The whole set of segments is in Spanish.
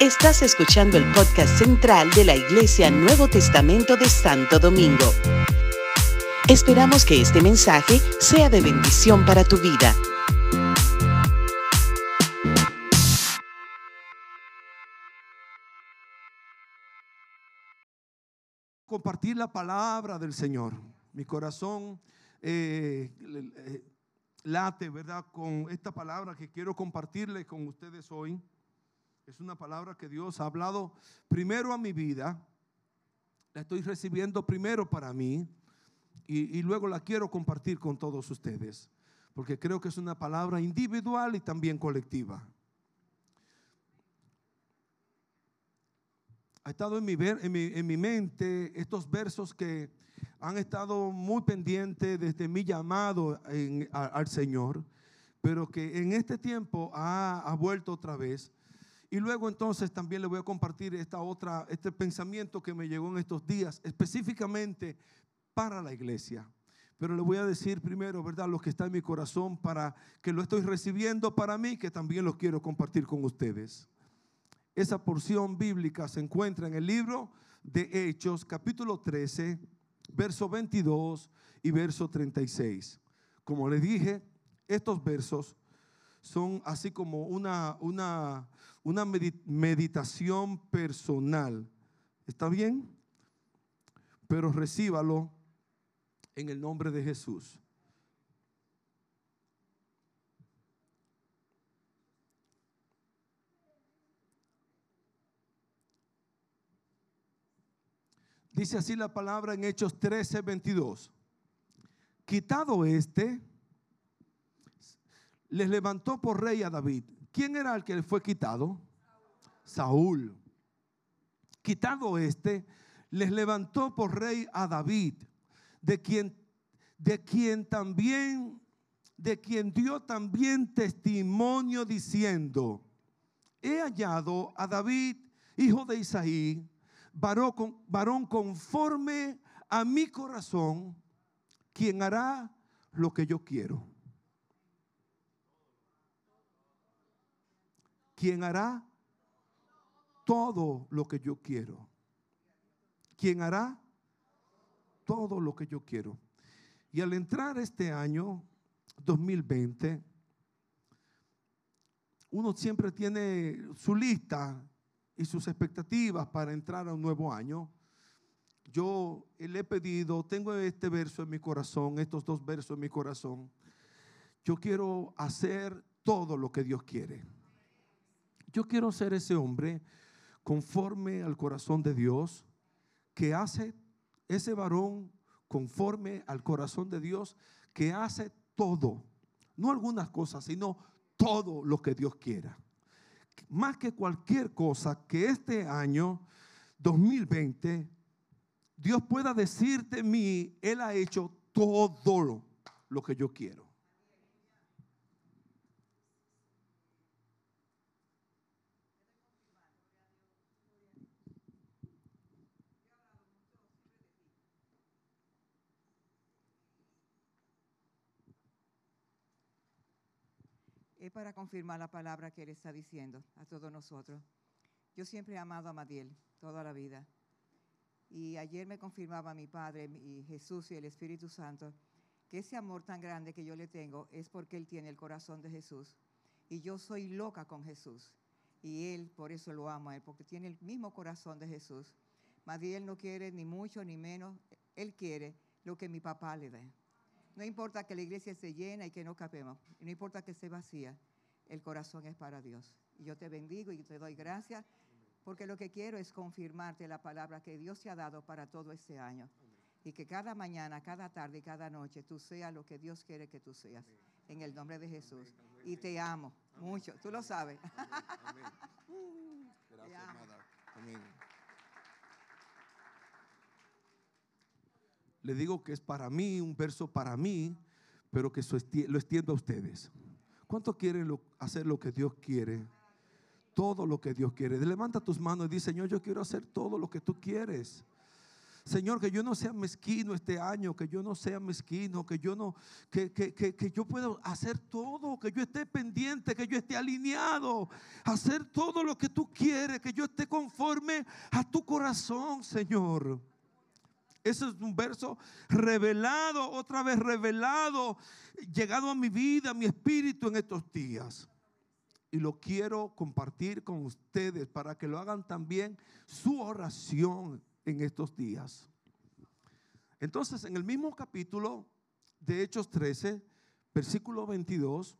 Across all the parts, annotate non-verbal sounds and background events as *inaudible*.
Estás escuchando el podcast central de la Iglesia Nuevo Testamento de Santo Domingo. Esperamos que este mensaje sea de bendición para tu vida. compartir la palabra del Señor. Mi corazón eh, eh, late, ¿verdad? Con esta palabra que quiero compartirle con ustedes hoy. Es una palabra que Dios ha hablado primero a mi vida. La estoy recibiendo primero para mí y, luego la quiero compartir con todos ustedes. Porque creo que es una palabra individual y también colectiva. ha estado en mi, en, mi, en mi, mente estos versos que han estado muy pendientes desde mi llamado al Señor, pero que en este tiempo ha, ha, vuelto otra vez. Y luego entonces también le voy a compartir esta otra, este pensamiento que me llegó en estos días, específicamente para la iglesia. Pero le voy a decir primero, ¿verdad? Lo que está en mi corazón para que lo estoy recibiendo para mí, que también lo quiero compartir con ustedes. Esa porción bíblica se encuentra en el libro de Hechos, capítulo 13, verso 22 y verso 36. Como les dije, estos versos son así como una, una, una meditación personal. ¿Está bien? Pero recíbalo en el nombre de Jesús. Dice así la palabra en Hechos 13, 22. Quitado este, les levantó por rey a David. ¿Quién era el que fue quitado? Saúl. Quitado este, les levantó por rey a David, de quien, de quien también, de quien dio también testimonio diciendo, he hallado a David, hijo de Isaí, varón, varón conforme a mi corazón, quien hará lo que yo quiero. Quien hará todo lo que yo quiero. Quien hará todo lo que yo quiero. Y al entrar este año 2020, uno siempre tiene su lista y sus expectativas para entrar a un nuevo año, yo le he pedido, tengo este verso en mi corazón, estos dos versos en mi corazón. Yo quiero hacer todo lo que Dios quiere. Yo quiero ser ese hombre conforme al corazón de Dios, que hace ese varón conforme al corazón de Dios, que hace todo, no algunas cosas, sino todo lo que Dios quiera más que cualquier cosa que este año 2020 Dios pueda decir de mí, Él ha hecho todo lo que yo quiero. es para confirmar la palabra que Él está diciendo a todos nosotros. Yo siempre he amado a Madiel toda la vida. Y ayer me confirmaba mi Padre y Jesús y el Espíritu Santo que ese amor tan grande que yo le tengo es porque Él tiene el corazón de Jesús. Y yo soy loca con Jesús. Y Él, por eso lo amo a Él, porque tiene el mismo corazón de Jesús. Madiel no quiere ni mucho ni menos. Él quiere lo que mi papá le dé. No importa que la iglesia esté llena y que no capemos. No importa que esté vacía. El corazón es para Dios. Y yo te bendigo y te doy gracias porque lo que quiero es confirmarte la palabra que Dios te ha dado para todo este año. Y que cada mañana, cada tarde y cada noche tú seas lo que Dios quiere que tú seas. En el nombre de Jesús. Y te amo mucho. Tú lo sabes. *laughs* Gracias, Amén. Le digo que es para mí, un verso para mí, pero que lo extiendo a ustedes. ¿Cuántos quieren hacer lo que Dios quiere? Todo lo que Dios quiere. Levanta tus manos y dice, Señor, yo quiero hacer todo lo que tú quieres. Señor, que yo no sea mezquino este año, que yo no sea mezquino, que yo no, que, que, que, que yo pueda hacer todo, que yo esté pendiente, que yo esté alineado, hacer todo lo que tú quieres, que yo esté conforme a tu corazón, Señor. Ese es un verso revelado, otra vez revelado, llegado a mi vida, a mi espíritu en estos días. Y lo quiero compartir con ustedes para que lo hagan también su oración en estos días. Entonces, en el mismo capítulo de Hechos 13, versículo 22,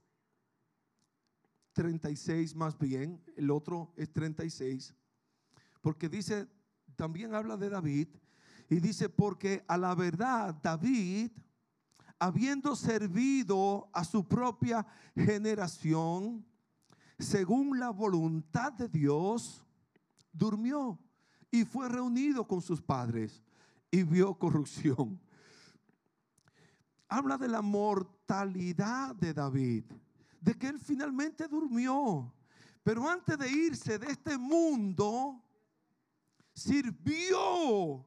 36 más bien, el otro es 36, porque dice, también habla de David, y dice, porque a la verdad David, habiendo servido a su propia generación, según la voluntad de Dios, durmió y fue reunido con sus padres y vio corrupción. Habla de la mortalidad de David, de que él finalmente durmió, pero antes de irse de este mundo, sirvió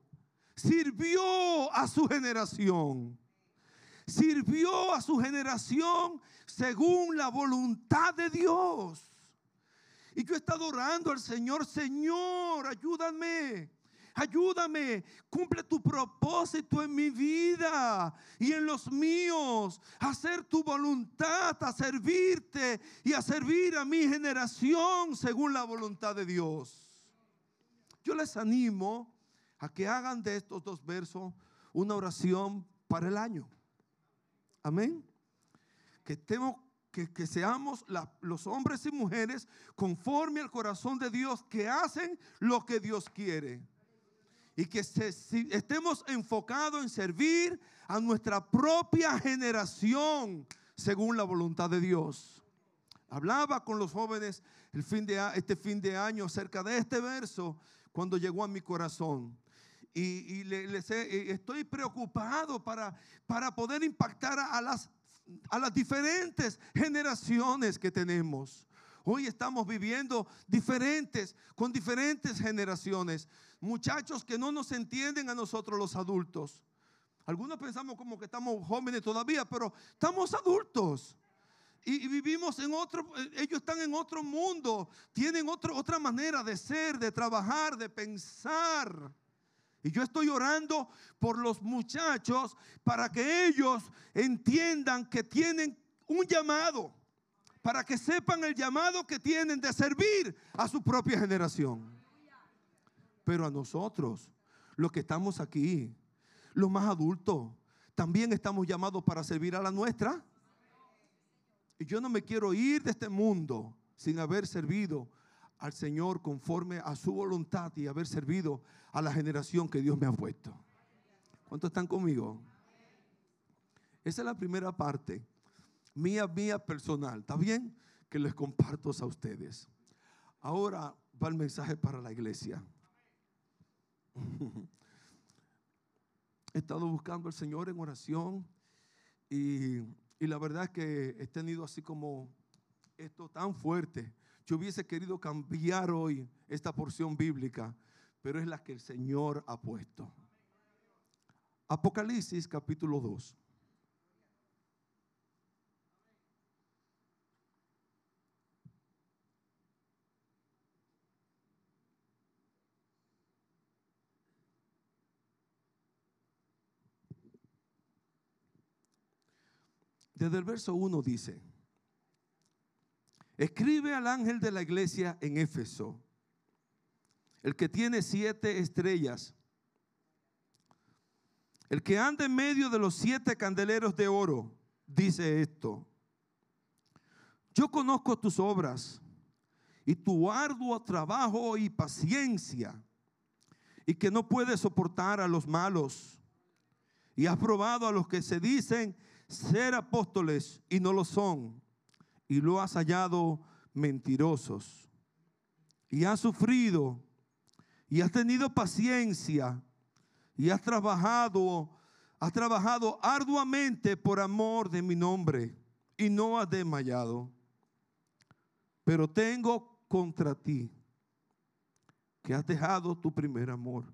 sirvió a su generación. Sirvió a su generación según la voluntad de Dios. Y yo he estado orando al Señor, Señor, ayúdame. Ayúdame, cumple tu propósito en mi vida y en los míos. Hacer tu voluntad, a servirte y a servir a mi generación según la voluntad de Dios. Yo les animo a que hagan de estos dos versos una oración para el año. Amén. Que, estemos, que, seamos los hombres y mujeres conforme al corazón de Dios que hacen lo que Dios quiere. Y que estemos enfocados en servir a nuestra propia generación según la voluntad de Dios. Hablaba con los jóvenes el fin de, este fin de año acerca de este verso cuando llegó a mi corazón y, les estoy preocupado para, para poder impactar a las, a las diferentes generaciones que tenemos. Hoy estamos viviendo diferentes, con diferentes generaciones. Muchachos que no nos entienden a nosotros los adultos. Algunos pensamos como que estamos jóvenes todavía, pero estamos adultos. Y, vivimos en otro, ellos están en otro mundo, tienen otro, otra manera de ser, de trabajar, de pensar. Y yo estoy orando por los muchachos para que ellos entiendan que tienen un llamado, para que sepan el llamado que tienen de servir a su propia generación. Pero a nosotros, los que estamos aquí, los más adultos, también estamos llamados para servir a la nuestra. Y yo no me quiero ir de este mundo sin haber servido al Señor conforme a su voluntad y haber servido a la generación que Dios me ha puesto. ¿Cuántos están conmigo? Esa es la primera parte, mía, mía personal. ¿Está bien? Que les comparto a ustedes. Ahora va el mensaje para la iglesia. He estado buscando al Señor en oración y, y la verdad es que he tenido así como esto tan fuerte yo hubiese querido cambiar hoy esta porción bíblica, pero es la que el Señor ha puesto. Apocalipsis capítulo 2. Desde el verso 1 dice, Escribe al ángel de la iglesia en Éfeso, el que tiene siete estrellas, el que anda en medio de los siete candeleros de oro, dice esto. Yo conozco tus obras y tu arduo trabajo y paciencia, y que no puedes soportar a los malos, y has probado a los que se dicen ser apóstoles y no lo son y lo has hallado mentirosos. Y has sufrido y has tenido paciencia y has trabajado, has trabajado arduamente por amor de mi nombre y no has desmayado. Pero tengo contra ti que has dejado tu primer amor.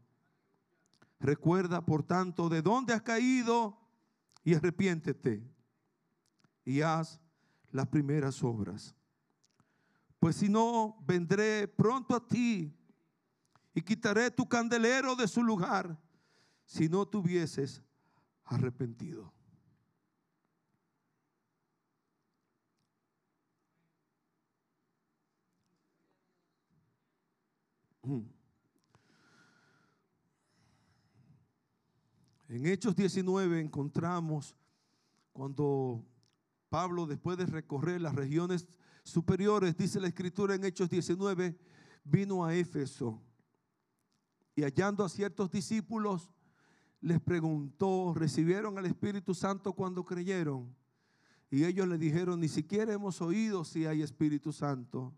Recuerda, por tanto, de dónde has caído y arrepiéntete y haz las primeras obras. Pues si no, vendré pronto a ti y quitaré tu candelero de su lugar si no tuvieses arrepentido. Mm. En Hechos 19 encontramos cuando Pablo, después de recorrer las regiones superiores, dice la escritura en Hechos 19, vino a Éfeso y hallando a ciertos discípulos, les preguntó, ¿recibieron al Espíritu Santo cuando creyeron? Y ellos le dijeron, ni siquiera hemos oído si hay Espíritu Santo.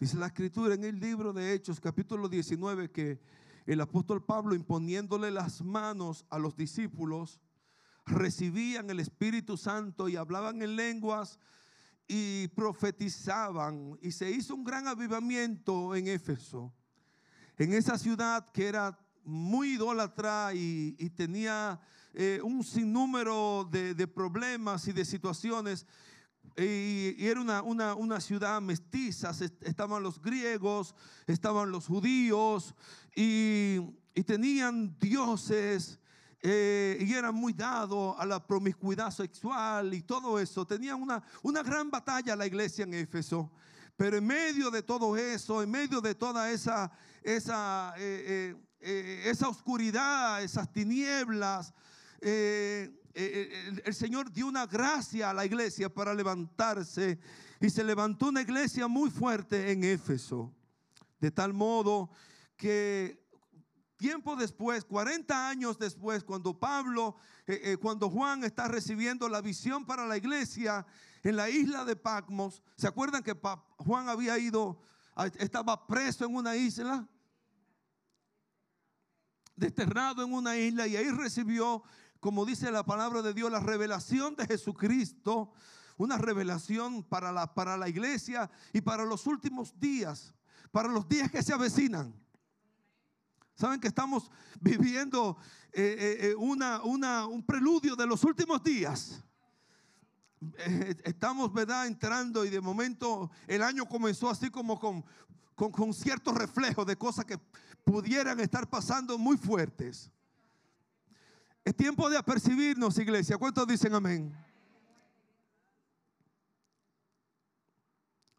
Dice la escritura en el libro de Hechos, capítulo 19, que el apóstol Pablo imponiéndole las manos a los discípulos, recibían el Espíritu Santo y hablaban en lenguas y profetizaban. Y se hizo un gran avivamiento en Éfeso. En esa ciudad que era muy idólatra y, tenía eh, un sinnúmero de, problemas y de situaciones. Y, era una, una, ciudad mestiza, estaban los griegos, estaban los judíos y, tenían dioses eh, y eran muy dados a la promiscuidad sexual y todo eso. Tenían una, una gran batalla la iglesia en Éfeso. Pero en medio de todo eso, en medio de toda esa, esa, eh, eh, esa oscuridad, esas tinieblas, el, el Señor dio una gracia a la iglesia para levantarse y se levantó una iglesia muy fuerte en Éfeso. De tal modo que tiempo después, 40 años después, cuando Pablo, eh, eh, cuando Juan está recibiendo la visión para la iglesia en la isla de Patmos, ¿se acuerdan que Juan había ido, estaba preso en una isla? Desterrado en una isla y ahí recibió, como dice la palabra de Dios, la revelación de Jesucristo, una revelación para la, para la iglesia y para los últimos días, para los días que se avecinan. Saben que estamos viviendo eh, eh, eh, una, un preludio de los últimos días. estamos, ¿verdad?, entrando y de momento el año comenzó así como con, con, con ciertos reflejos de cosas que pudieran estar pasando muy fuertes. Es tiempo de apercibirnos, iglesia. ¿Cuántos dicen amén?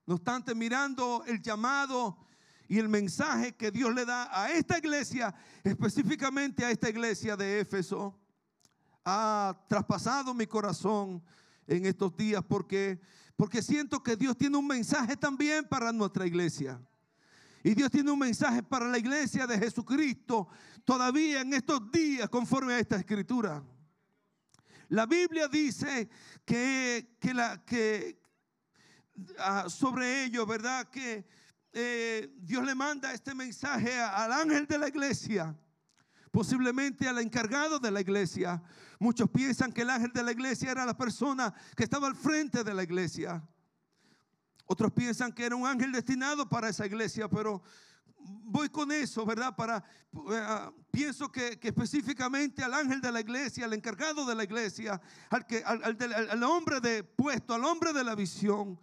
No obstante, mirando el llamado y el mensaje que Dios le da a esta iglesia, específicamente a esta iglesia de Éfeso, ha traspasado mi corazón en estos días porque porque siento que Dios tiene un mensaje también para nuestra iglesia. Y Dios tiene un mensaje para la iglesia de Jesucristo todavía en estos días conforme a esta escritura. La Biblia dice que, que, la, que ah, sobre ello, ¿verdad? Que eh, Dios le manda este mensaje al ángel de la iglesia, posiblemente al encargado de la iglesia. Muchos piensan que el ángel de la iglesia era la persona que estaba al frente de la iglesia. Otros piensan que era un ángel destinado para esa iglesia, pero voy con eso, ¿verdad? Para eh, pienso que, específicamente al ángel de la iglesia, al encargado de la iglesia, al que al, al hombre de puesto, al hombre de la visión,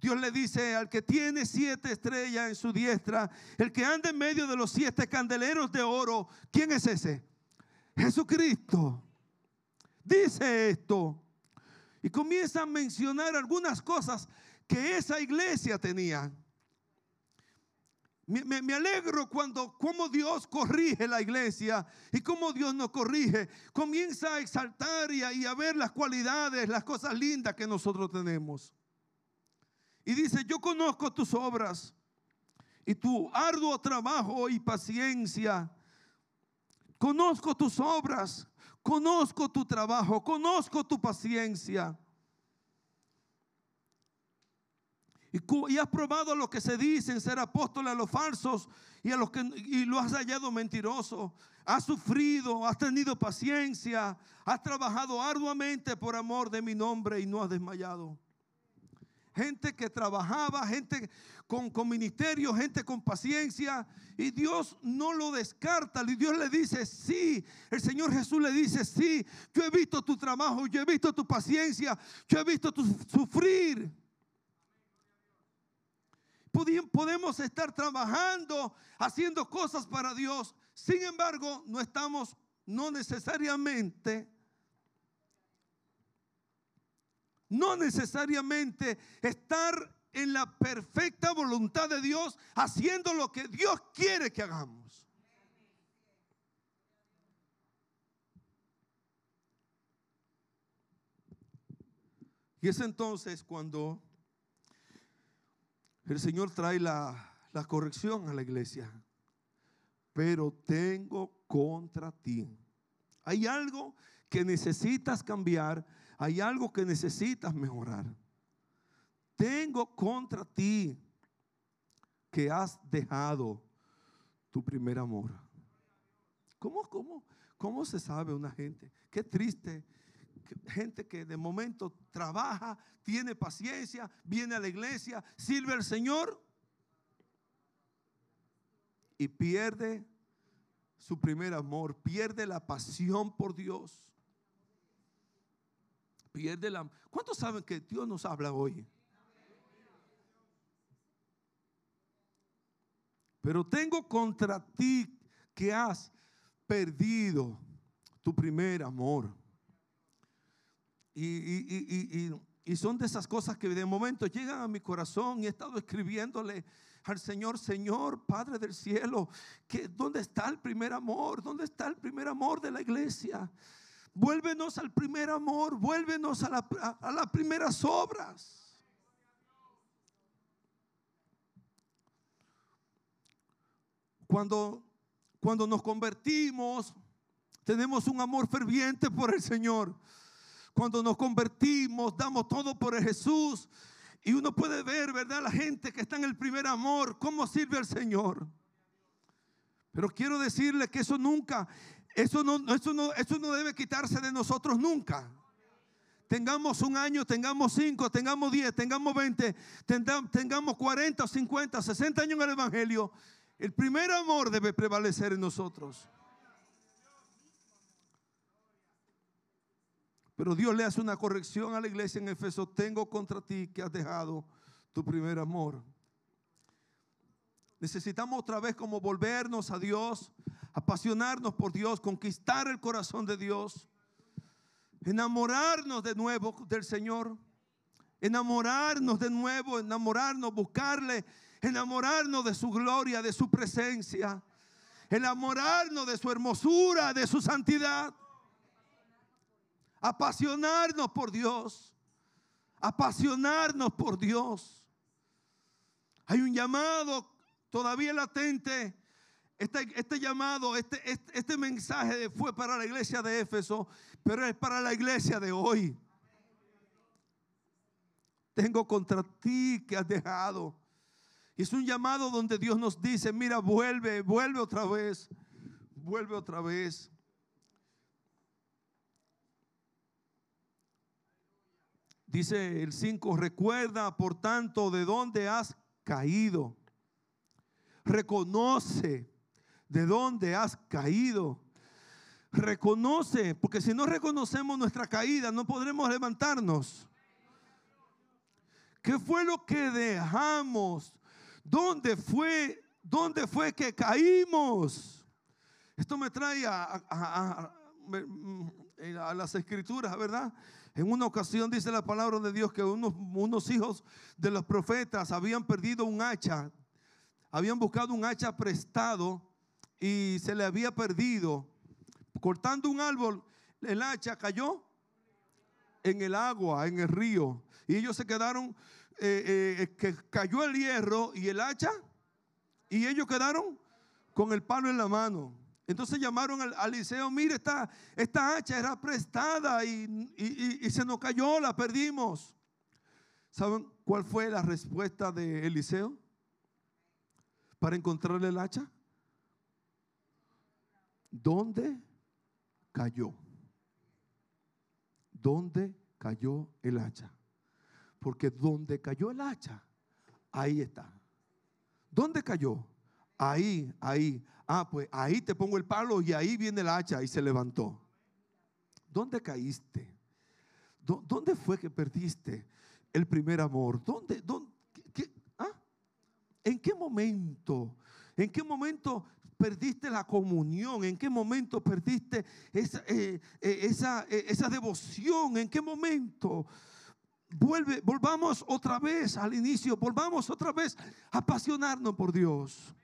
Dios le dice al que tiene siete estrellas en su diestra, el que anda en medio de los siete candeleros de oro, ¿quién es ese? Jesucristo. Dice esto. Y comienza a mencionar algunas cosas que esa iglesia tenía. Me, alegro cuando como Dios corrige la iglesia y como Dios nos corrige. Comienza a exaltar y a ver las cualidades, las cosas lindas que nosotros tenemos. Y dice, yo conozco tus obras y tu arduo trabajo y paciencia. Conozco tus obras, conozco tu trabajo, conozco tu paciencia. Y, has probado a los que se dicen ser apóstoles a los falsos y a los que y lo has hallado mentiroso. Has sufrido, has tenido paciencia, has trabajado arduamente por amor de mi nombre y no has desmayado. Gente que trabajaba, gente con, con, ministerio, gente con paciencia. Y Dios no lo descarta. Y Dios le dice, sí. El Señor Jesús le dice, sí. Yo he visto tu trabajo, yo he visto tu paciencia, yo he visto tu sufrir. Podemos estar trabajando, haciendo cosas para Dios. Sin embargo, no estamos, no necesariamente no necesariamente estar en la perfecta voluntad de Dios, haciendo lo que Dios quiere que hagamos. Y es entonces cuando el Señor trae la, la corrección a la iglesia. Pero tengo contra ti. Hay algo que necesitas cambiar hay algo que necesitas mejorar. Tengo contra ti que has dejado tu primer amor. ¿Cómo, cómo, cómo se sabe una gente? Qué triste. Gente que de momento trabaja, tiene paciencia, viene a la iglesia, sirve al Señor y pierde su primer amor, pierde la pasión por Dios pierde la... ¿Cuántos saben que Dios nos habla hoy? Pero tengo contra ti que has perdido tu primer amor. Y, y, son de esas cosas que de momento llegan a mi corazón y he estado escribiéndole al Señor, Señor, Padre del cielo, que ¿dónde está el primer amor? ¿Dónde está el primer amor de la iglesia? Vuélvenos al primer amor, vuélvenos a, las primeras obras. Cuando, cuando nos convertimos, tenemos un amor ferviente por el Señor. Cuando nos convertimos, damos todo por Jesús. Y uno puede ver, ¿verdad? La gente que está en el primer amor, cómo sirve al Señor. Pero quiero decirle que eso nunca, eso no, eso, no, eso no debe quitarse de nosotros nunca. Tengamos un año, tengamos cinco, tengamos diez, tengamos veinte, tengamos cuarenta, cincuenta, sesenta años en el Evangelio. El primer amor debe prevalecer en nosotros. Pero Dios le hace una corrección a la iglesia en Efeso. Tengo contra ti que has dejado tu primer amor. Necesitamos otra vez como volvernos a Dios, apasionarnos por Dios, conquistar el corazón de Dios, enamorarnos de nuevo del Señor, enamorarnos de nuevo, enamorarnos, buscarle, enamorarnos de su gloria, de su presencia, enamorarnos de su hermosura, de su santidad, apasionarnos por Dios, apasionarnos por Dios. Hay un llamado todavía latente este, este, llamado, este, este, este, mensaje fue para la iglesia de Éfeso, pero es para la iglesia de hoy. Tengo contra ti que has dejado. Y es un llamado donde Dios nos dice, mira, vuelve, vuelve otra vez, vuelve otra vez. Dice el 5, recuerda por tanto de dónde has caído. Reconoce de dónde has caído. Reconoce, porque si no reconocemos nuestra caída, no podremos levantarnos. ¿Qué fue lo que dejamos? ¿Dónde fue? ¿Dónde fue que caímos? Esto me trae a, a, las escrituras, ¿verdad? En una ocasión dice la palabra de Dios que unos hijos de los profetas habían perdido un hacha, habían buscado un hacha prestado y se le había perdido. Cortando un árbol, el hacha cayó en el agua, en el río. Y ellos se quedaron, eh, eh, que cayó el hierro y el hacha, y ellos quedaron con el palo en la mano. Entonces llamaron al, liceo, mire, esta, esta hacha era prestada y, y, se nos cayó, la perdimos. ¿Saben cuál fue la respuesta de Eliseo para encontrarle el hacha? ¿Dónde cayó? ¿Dónde cayó el hacha? Porque donde cayó el hacha, ahí está. ¿Dónde cayó? Ahí, ahí. Ah, pues ahí te pongo el palo y ahí viene el hacha y se levantó. ¿Dónde caíste? ¿Dónde fue que perdiste el primer amor? ¿Dónde? dónde ah? ¿En qué momento? ¿En qué momento perdiste la comunión? ¿En qué momento perdiste esa, eh, eh, eh, esa devoción? ¿En qué momento? Vuelve, volvamos otra vez al inicio, volvamos otra vez a apasionarnos por Dios.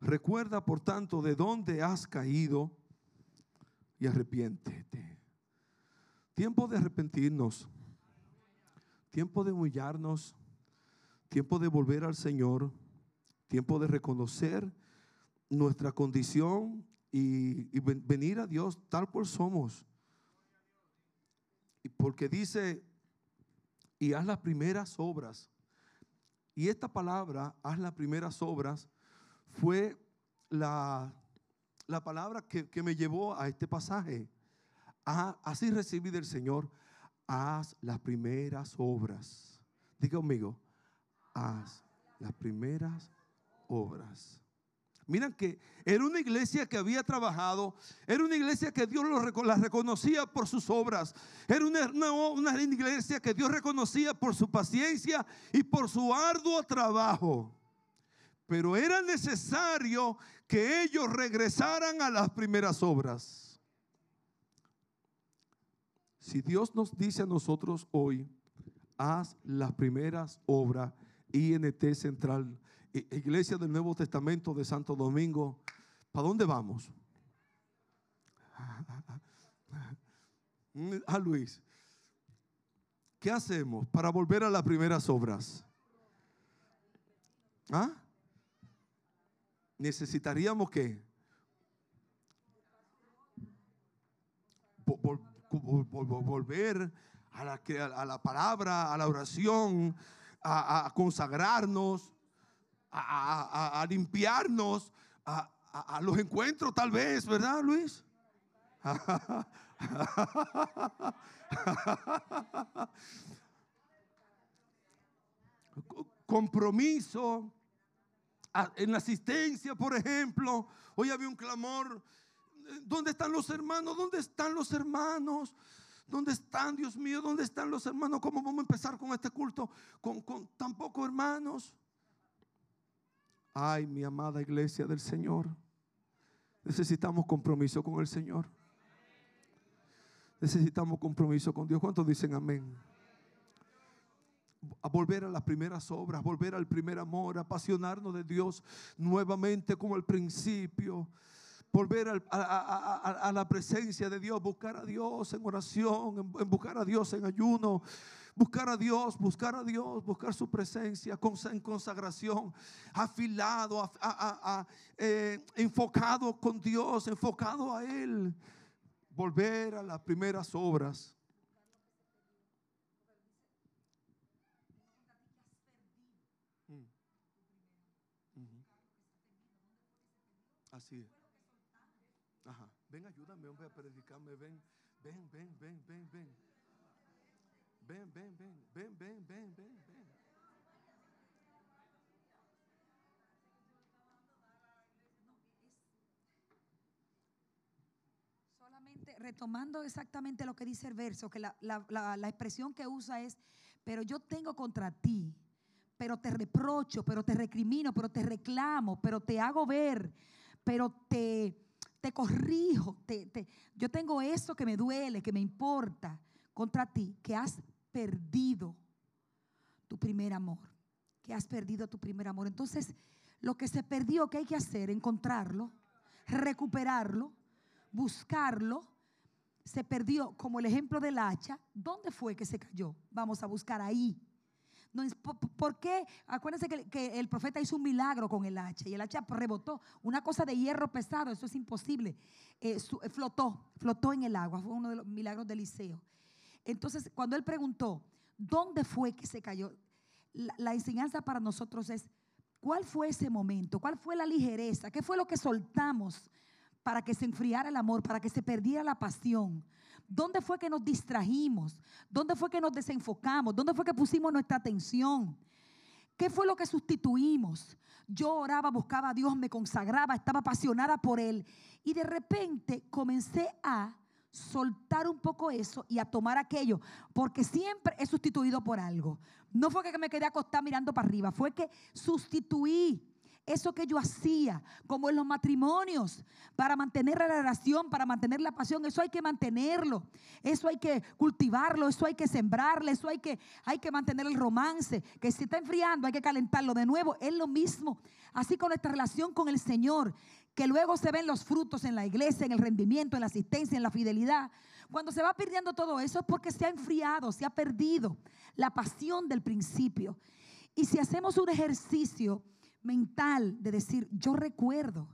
Recuerda, por tanto, de dónde has caído y arrepiéntete. Tiempo de arrepentirnos, tiempo de humillarnos, tiempo de volver al Señor, tiempo de reconocer nuestra condición y, venir a Dios tal cual somos. Porque dice, y haz las primeras obras. Y esta palabra, haz las primeras obras, fue la, la palabra que, que, me llevó a este pasaje. Ah, así recibí del Señor, haz las primeras obras. Diga conmigo, haz las primeras obras. Miren que era una iglesia que había trabajado, era una iglesia que Dios la reconocía por sus obras, era una, una iglesia que Dios reconocía por su paciencia y por su arduo trabajo. Pero era necesario que ellos regresaran a las primeras obras. Si Dios nos dice a nosotros hoy, haz las primeras obras, INT Central, Iglesia del Nuevo Testamento de Santo Domingo, ¿para dónde vamos? A *laughs* Luis, ¿qué hacemos para volver a las primeras obras? ¿Ah? necesitaríamos que volver a la, a la, palabra, a la oración, a, consagrarnos, a, limpiarnos, a, los encuentros tal vez, ¿verdad Luis? *laughs* Compromiso en la asistencia, por ejemplo. Hoy había un clamor. ¿Dónde están los hermanos? ¿Dónde están los hermanos? ¿Dónde están, Dios mío? ¿Dónde están los hermanos? ¿Cómo vamos a empezar con este culto con, con tan pocos hermanos? Ay, mi amada iglesia del Señor. Necesitamos compromiso con el Señor. Necesitamos compromiso con Dios. ¿Cuántos dicen amén? a volver a las primeras obras, volver al primer amor, apasionarnos de Dios nuevamente como al principio, volver a, la presencia de Dios, buscar a Dios en oración, en, buscar a Dios en ayuno, buscar a Dios, buscar a Dios, buscar su presencia en consagración, afilado, eh, enfocado con Dios, enfocado a Él, volver a las primeras obras. Así Ajá. Hombre, a predicarme. Ven, ven, ven, ven, ven, ven. Ven, ven, ven, ven, ven, ven, ven, ven. Solamente retomando exactamente lo que dice el verso, que la, la, la, la expresión que usa es, pero yo tengo contra ti, pero te reprocho, pero te recrimino, pero te reclamo, pero te hago ver pero te, te corrijo. Te, yo tengo eso que me duele, que me importa contra ti, que has perdido tu primer amor, que has perdido tu primer amor. Entonces, lo que se perdió, ¿qué hay que hacer? Encontrarlo, recuperarlo, buscarlo. Se perdió, como el ejemplo del hacha. ¿Dónde fue que se cayó? Vamos a buscar ahí. ¿Por qué? Acuérdense que, el profeta hizo un milagro con el hacha y el hacha rebotó. Una cosa de hierro pesado, eso es imposible. Eh, eh, flotó, flotó en el agua. Fue uno de los milagros de Eliseo. Entonces, cuando él preguntó, ¿dónde fue que se cayó? La, enseñanza para nosotros es, ¿cuál fue ese momento? ¿Cuál fue la ligereza? ¿Qué fue lo que soltamos para que se enfriara el amor, para que se perdiera la pasión? ¿Dónde fue que nos distrajimos? ¿Dónde fue que nos desenfocamos? ¿Dónde fue que pusimos nuestra atención? ¿Qué fue lo que sustituimos? Yo oraba, buscaba a Dios, me consagraba, estaba apasionada por Él. Y de repente comencé a soltar un poco eso y a tomar aquello, porque siempre he sustituido por algo. No fue que me quedé acostada mirando para arriba, fue que sustituí eso que yo hacía, como en los matrimonios, para mantener la relación, para mantener la pasión, eso hay que mantenerlo, eso hay que cultivarlo, eso hay que sembrarlo, eso hay que, hay que mantener el romance, que si está enfriando hay que calentarlo de nuevo, es lo mismo. Así con nuestra relación con el Señor, que luego se ven los frutos en la iglesia, en el rendimiento, en la asistencia, en la fidelidad. Cuando se va perdiendo todo eso es porque se ha enfriado, se ha perdido la pasión del principio. Y si hacemos un ejercicio mental de decir, yo recuerdo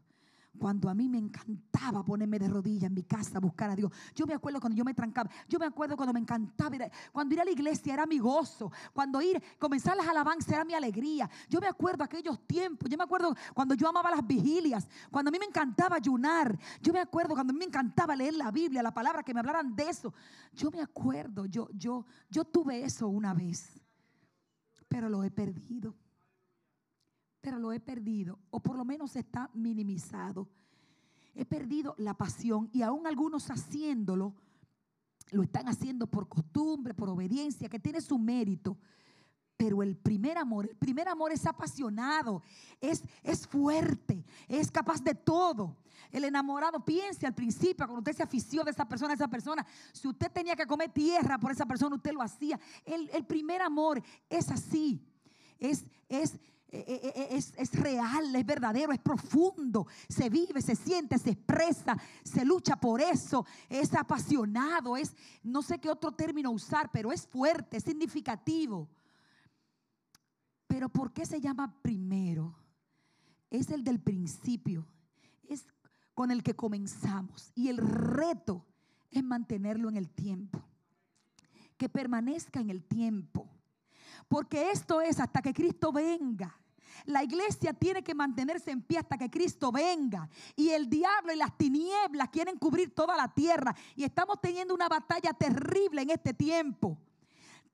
cuando a mí me encantaba ponerme de rodillas en mi casa a buscar a Dios. Yo me acuerdo cuando yo me trancaba. Yo me acuerdo cuando me encantaba. cuando ir a la iglesia era mi gozo. Cuando ir, comenzar las alabanzas era mi alegría. Yo me acuerdo aquellos tiempos. Yo me acuerdo cuando yo amaba las vigilias. Cuando a mí me encantaba ayunar. Yo me acuerdo cuando a mí me encantaba leer la Biblia, la palabra, que me hablaran de eso. Yo me acuerdo. Yo, yo, yo tuve eso una vez. Pero lo he perdido pero lo he perdido, o por lo menos está minimizado. He perdido la pasión y aún algunos haciéndolo, lo están haciendo por costumbre, por obediencia, que tiene su mérito. Pero el primer amor, el primer amor es apasionado, es, es fuerte, es capaz de todo. El enamorado piense al principio, cuando usted se afició de esa persona, esa persona, si usted tenía que comer tierra por esa persona, usted lo hacía. El, el primer amor es así, es, es es, es, real, es verdadero, es profundo, se vive, se siente, se expresa, se lucha por eso, es apasionado, es, no sé qué otro término usar, pero es fuerte, es significativo. Pero ¿por qué se llama primero? Es el del principio, es con el que comenzamos y el reto es mantenerlo en el tiempo, que permanezca en el tiempo. Porque esto es hasta que Cristo venga. La iglesia tiene que mantenerse en pie hasta que Cristo venga. Y el diablo y las tinieblas quieren cubrir toda la tierra. Y estamos teniendo una batalla terrible en este tiempo.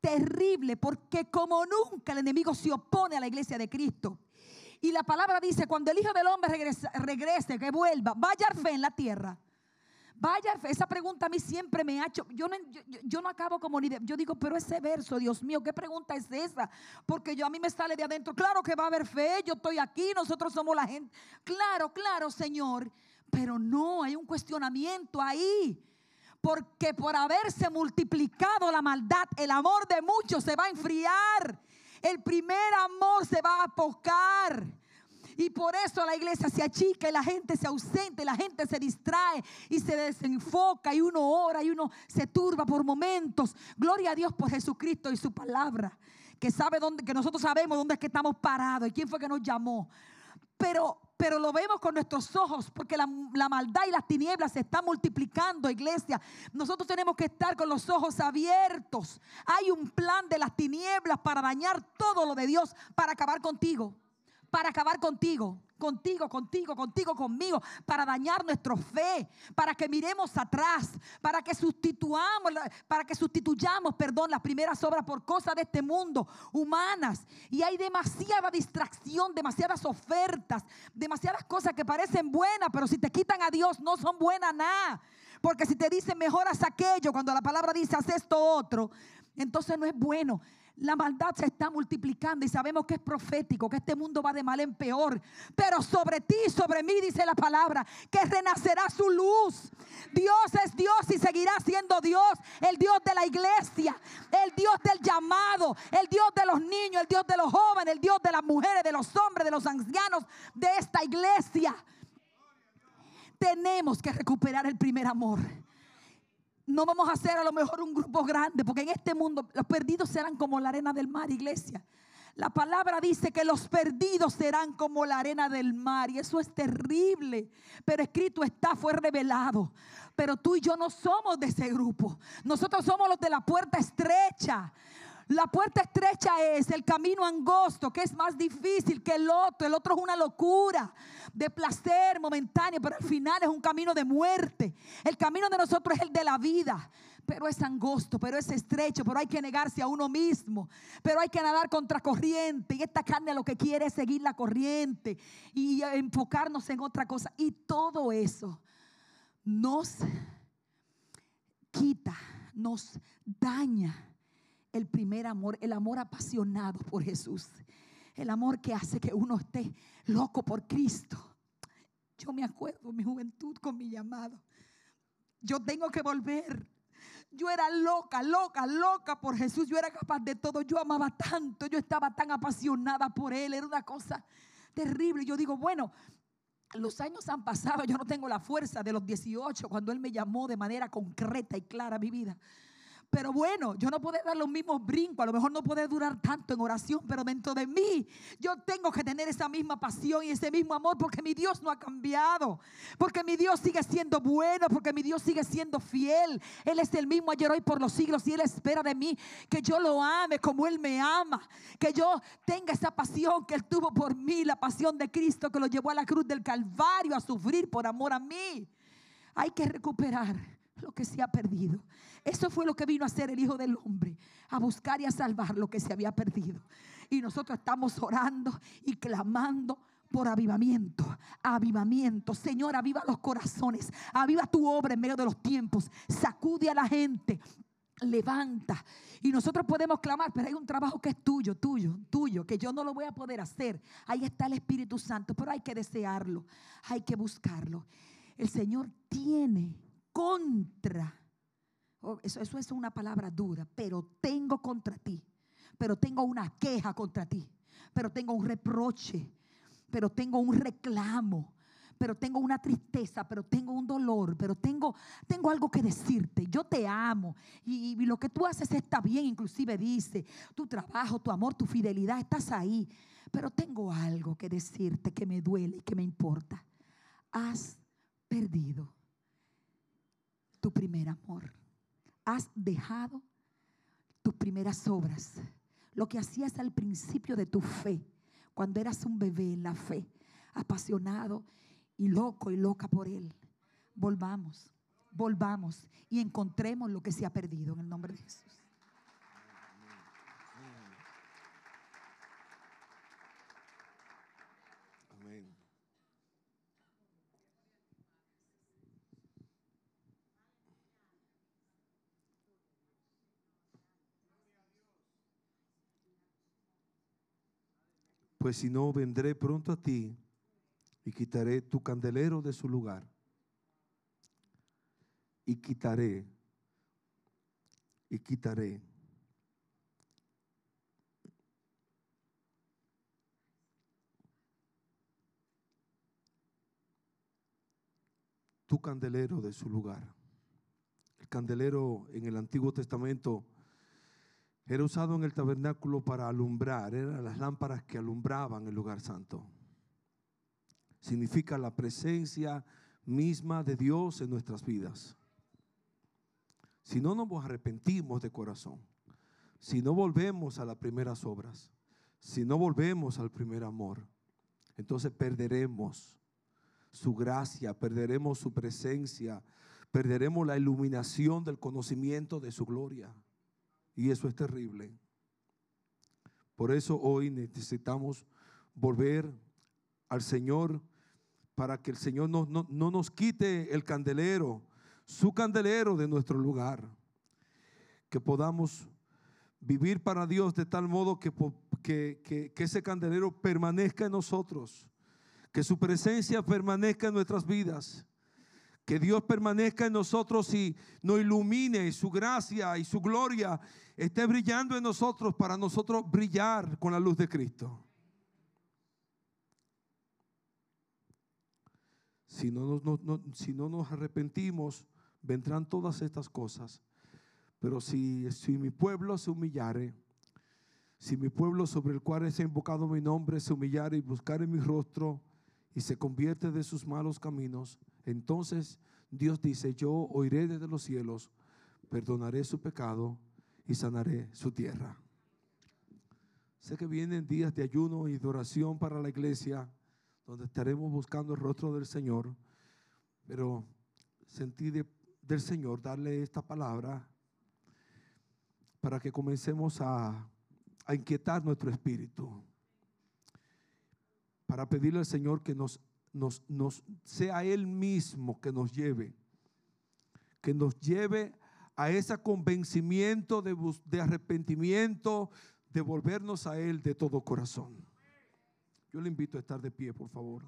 Terrible porque como nunca el enemigo se opone a la iglesia de Cristo. Y la palabra dice, cuando el Hijo del Hombre regrese, que vuelva, vaya fe en la tierra. Vaya, esa pregunta a mí siempre me ha hecho. Yo no, yo, no acabo como ni de, Yo digo, pero ese verso, Dios mío, ¿qué pregunta es esa? Porque yo a mí me sale de adentro. Claro que va a haber fe, yo estoy aquí, nosotros somos la gente. Claro, claro, Señor. Pero no, hay un cuestionamiento ahí. Porque por haberse multiplicado la maldad, el amor de muchos se va a enfriar. El primer amor se va a apocar. Y por eso la iglesia se achica y la gente se ausente, la gente se distrae y se desenfoca y uno ora y uno se turba por momentos. Gloria a Dios por Jesucristo y su palabra, que sabe dónde, que nosotros sabemos dónde es que estamos parados y quién fue que nos llamó. Pero, pero lo vemos con nuestros ojos porque la, maldad y las tinieblas se están multiplicando, iglesia. Nosotros tenemos que estar con los ojos abiertos. Hay un plan de las tinieblas para dañar todo lo de Dios, para acabar contigo para acabar contigo, contigo, contigo, contigo, conmigo, para dañar nuestra fe, para que miremos atrás, para que sustituamos, para que sustituyamos, perdón, las primeras obras por cosas de este mundo, humanas. Y hay demasiada distracción, demasiadas ofertas, demasiadas cosas que parecen buenas, pero si te quitan a Dios no son buenas nada. Porque si te dicen mejoras aquello, cuando la palabra dice haz esto otro, entonces no es bueno. La maldad se está multiplicando y sabemos que es profético, que este mundo va de mal en peor. Pero sobre ti, sobre mí, dice la palabra, que renacerá su luz. Dios es Dios y seguirá siendo Dios, el Dios de la iglesia, el Dios del llamado, el Dios de los niños, el Dios de los jóvenes, el Dios de las mujeres, de los hombres, de los ancianos de esta iglesia. Tenemos que recuperar el primer amor no vamos a hacer a lo mejor un grupo grande, porque en este mundo los perdidos serán como la arena del mar, iglesia. La palabra dice que los perdidos serán como la arena del mar y eso es terrible. Pero escrito está, fue revelado. Pero tú y yo no somos de ese grupo. Nosotros somos los de la puerta estrecha. La puerta estrecha es el camino angosto, que es más difícil que el otro. El otro es una locura de placer momentáneo, pero al final es un camino de muerte. El camino de nosotros es el de la vida, pero es angosto, pero es estrecho, pero hay que negarse a uno mismo, pero hay que nadar contra corriente. Y esta carne lo que quiere es seguir la corriente y enfocarnos en otra cosa. Y todo eso nos quita, nos daña el primer amor, el amor apasionado por Jesús, el amor que hace que uno esté loco por Cristo. Yo me acuerdo mi juventud con mi llamado. Yo tengo que volver. Yo era loca, loca, loca por Jesús. Yo era capaz de todo. Yo amaba tanto. Yo estaba tan apasionada por Él. Era una cosa terrible. Yo digo, bueno, los años han pasado. Yo no tengo la fuerza de los 18 cuando Él me llamó de manera concreta y clara a mi vida. Pero bueno, yo no puedo dar los mismos brincos, a lo mejor no puede durar tanto en oración, pero dentro de mí yo tengo que tener esa misma pasión y ese mismo amor porque mi Dios no ha cambiado, porque mi Dios sigue siendo bueno, porque mi Dios sigue siendo fiel. Él es el mismo ayer, hoy, por los siglos y Él espera de mí que yo lo ame como Él me ama, que yo tenga esa pasión que Él tuvo por mí, la pasión de Cristo que lo llevó a la cruz del Calvario a sufrir por amor a mí. Hay que recuperar lo que se ha perdido. Eso fue lo que vino a hacer el Hijo del Hombre, a buscar y a salvar lo que se había perdido. Y nosotros estamos orando y clamando por avivamiento, avivamiento. Señor, aviva los corazones, aviva tu obra en medio de los tiempos, sacude a la gente, levanta. Y nosotros podemos clamar, pero hay un trabajo que es tuyo, tuyo, tuyo, que yo no lo voy a poder hacer. Ahí está el Espíritu Santo, pero hay que desearlo, hay que buscarlo. El Señor tiene contra Oh, eso, eso es una palabra dura, pero tengo contra ti, pero tengo una queja contra ti, pero tengo un reproche, pero tengo un reclamo, pero tengo una tristeza, pero tengo un dolor, pero tengo, tengo algo que decirte. Yo te amo y, y, lo que tú haces está bien, inclusive dice, tu trabajo, tu amor, tu fidelidad, estás ahí, pero tengo algo que decirte que me duele y que me importa. Has perdido tu primer amor has dejado tus primeras obras, lo que hacías al principio de tu fe, cuando eras un bebé en la fe, apasionado y loco y loca por Él. Volvamos, volvamos y encontremos lo que se ha perdido en el nombre de Jesús. Pues si no, vendré pronto a ti y quitaré tu candelero de su lugar. Y quitaré, y quitaré. Tu candelero de su lugar. El candelero en el Antiguo Testamento era usado en el tabernáculo para alumbrar, eran las lámparas que alumbraban el lugar santo. Significa la presencia misma de Dios en nuestras vidas. Si no nos arrepentimos de corazón, si no volvemos a las primeras obras, si no volvemos al primer amor, entonces perderemos su gracia, perderemos su presencia, perderemos la iluminación del conocimiento de su gloria. Y eso es terrible. Por eso hoy necesitamos volver al Señor para que el Señor no, nos quite el candelero, su candelero de nuestro lugar. Que podamos vivir para Dios de tal modo que, que, que ese candelero permanezca en nosotros, que su presencia permanezca en nuestras vidas que Dios permanezca en nosotros y nos ilumine su gracia y su gloria esté brillando en nosotros para nosotros brillar con la luz de Cristo. Si no, si no nos arrepentimos, vendrán todas estas cosas. Pero si, si mi pueblo se humillare, si mi pueblo sobre el cual es invocado mi nombre se humillare y buscare mi rostro y se convierte de sus malos caminos, entonces Dios dice, yo oiré desde los cielos, perdonaré su pecado y sanaré su tierra. Sé que vienen días de ayuno y de oración para la iglesia, donde estaremos buscando el rostro del Señor, pero sentí de- del Señor darle esta palabra para que comencemos a, a inquietar nuestro espíritu, para pedirle al Señor que nos, nos, nos sea Él mismo que nos lleve, que nos lleve a ese convencimiento de, de arrepentimiento, de volvernos a Él de todo corazón. Yo le invito a estar de pie, por favor.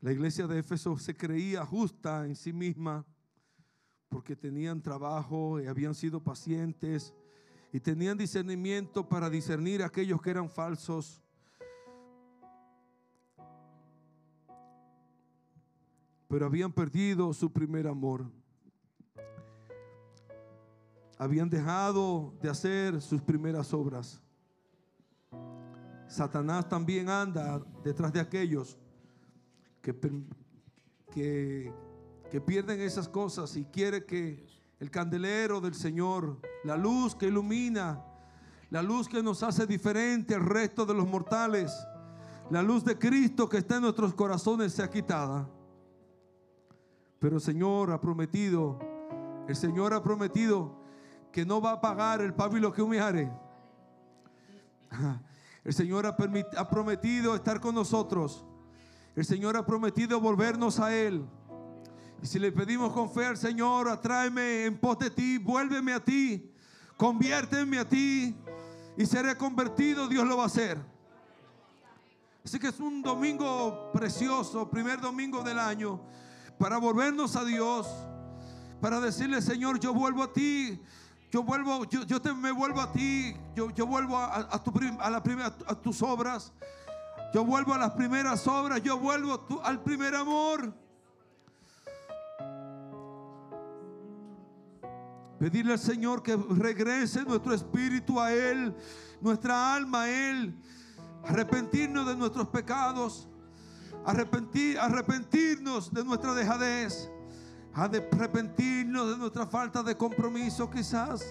La iglesia de Éfeso se creía justa en sí misma porque tenían trabajo y habían sido pacientes y tenían discernimiento para discernir a aquellos que eran falsos. Pero habían perdido su primer amor. Habían dejado de hacer sus primeras obras. Satanás también anda detrás de aquellos que, que, pierden esas cosas y quiere que el candelero del Señor, la luz que ilumina, la luz que nos hace diferente al resto de los mortales, la luz de Cristo que está en nuestros corazones sea quitada. Pero el Señor ha prometido, el Señor ha prometido que no va a pagar el pábilo que humillare. *laughs* El Señor ha, ha prometido estar con nosotros. El Señor ha prometido volvernos a Él. Y si le pedimos con fe al Señor, atráeme en pos de ti, vuélveme a ti, conviérteme a ti y seré convertido, Dios lo va a hacer. Así que es un domingo precioso, primer domingo del año, para volvernos a Dios, para decirle, Señor, yo vuelvo a ti. Yo vuelvo, yo, te, me vuelvo a ti. Yo, vuelvo a, tu a tus obras. Yo vuelvo a las primeras obras. Yo vuelvo al primer amor. Pedirle al Señor que regrese nuestro espíritu a Él, nuestra alma a Él. Arrepentirnos de nuestros pecados. Arrepentir, arrepentirnos de nuestra dejadez. Arrepentirnos de nuestra falta de compromiso quizás.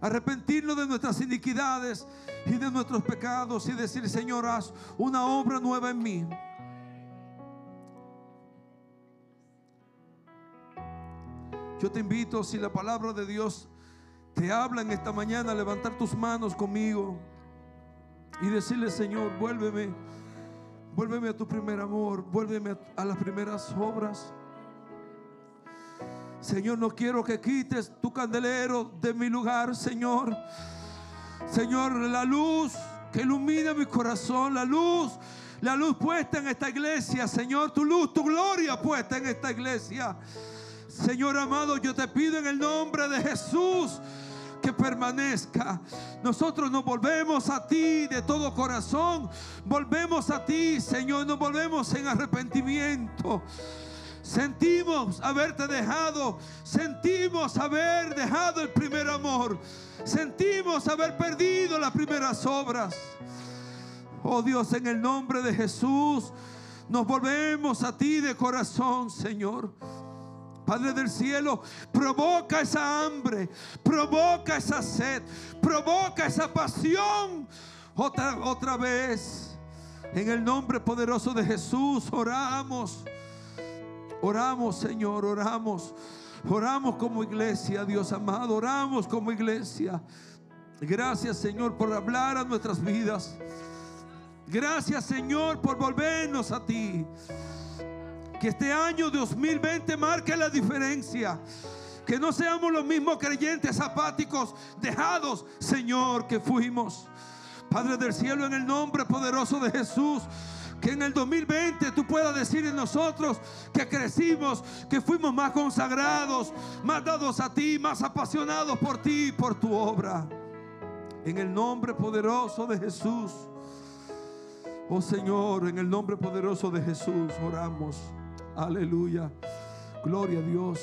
Arrepentirnos de nuestras iniquidades y de nuestros pecados y decir, Señor, haz una obra nueva en mí. Yo te invito, si la palabra de Dios te habla en esta mañana, a levantar tus manos conmigo y decirle, Señor, vuélveme, vuélveme a tu primer amor, vuélveme a, las primeras obras. Señor, no quiero que quites tu candelero de mi lugar, Señor. Señor, la luz que ilumina mi corazón, la luz, la luz puesta en esta iglesia, Señor, tu luz, tu gloria puesta en esta iglesia. Señor amado, yo te pido en el nombre de Jesús que permanezca. Nosotros nos volvemos a ti de todo corazón. Volvemos a ti, Señor, nos volvemos en arrepentimiento. Sentimos haberte dejado, sentimos haber dejado el primer amor, sentimos haber perdido las primeras obras. Oh Dios, en el nombre de Jesús, nos volvemos a ti de corazón, Señor. Padre del cielo, provoca esa hambre, provoca esa sed, provoca esa pasión otra, otra vez. En el nombre poderoso de Jesús oramos. Oramos, Señor, oramos. Oramos como iglesia, Dios amado. Oramos como iglesia. Gracias, Señor, por hablar a nuestras vidas. Gracias, Señor, por volvernos a ti. Que este año 2020 marque la diferencia. Que no seamos los mismos creyentes apáticos, dejados, Señor, que fuimos. Padre del cielo, en el nombre poderoso de Jesús. Que en el 2020 tú puedas decir en nosotros que crecimos, que fuimos más consagrados, más dados a ti, más apasionados por ti y por tu obra. En el nombre poderoso de Jesús. Oh Señor, en el nombre poderoso de Jesús oramos. Aleluya. Gloria a Dios.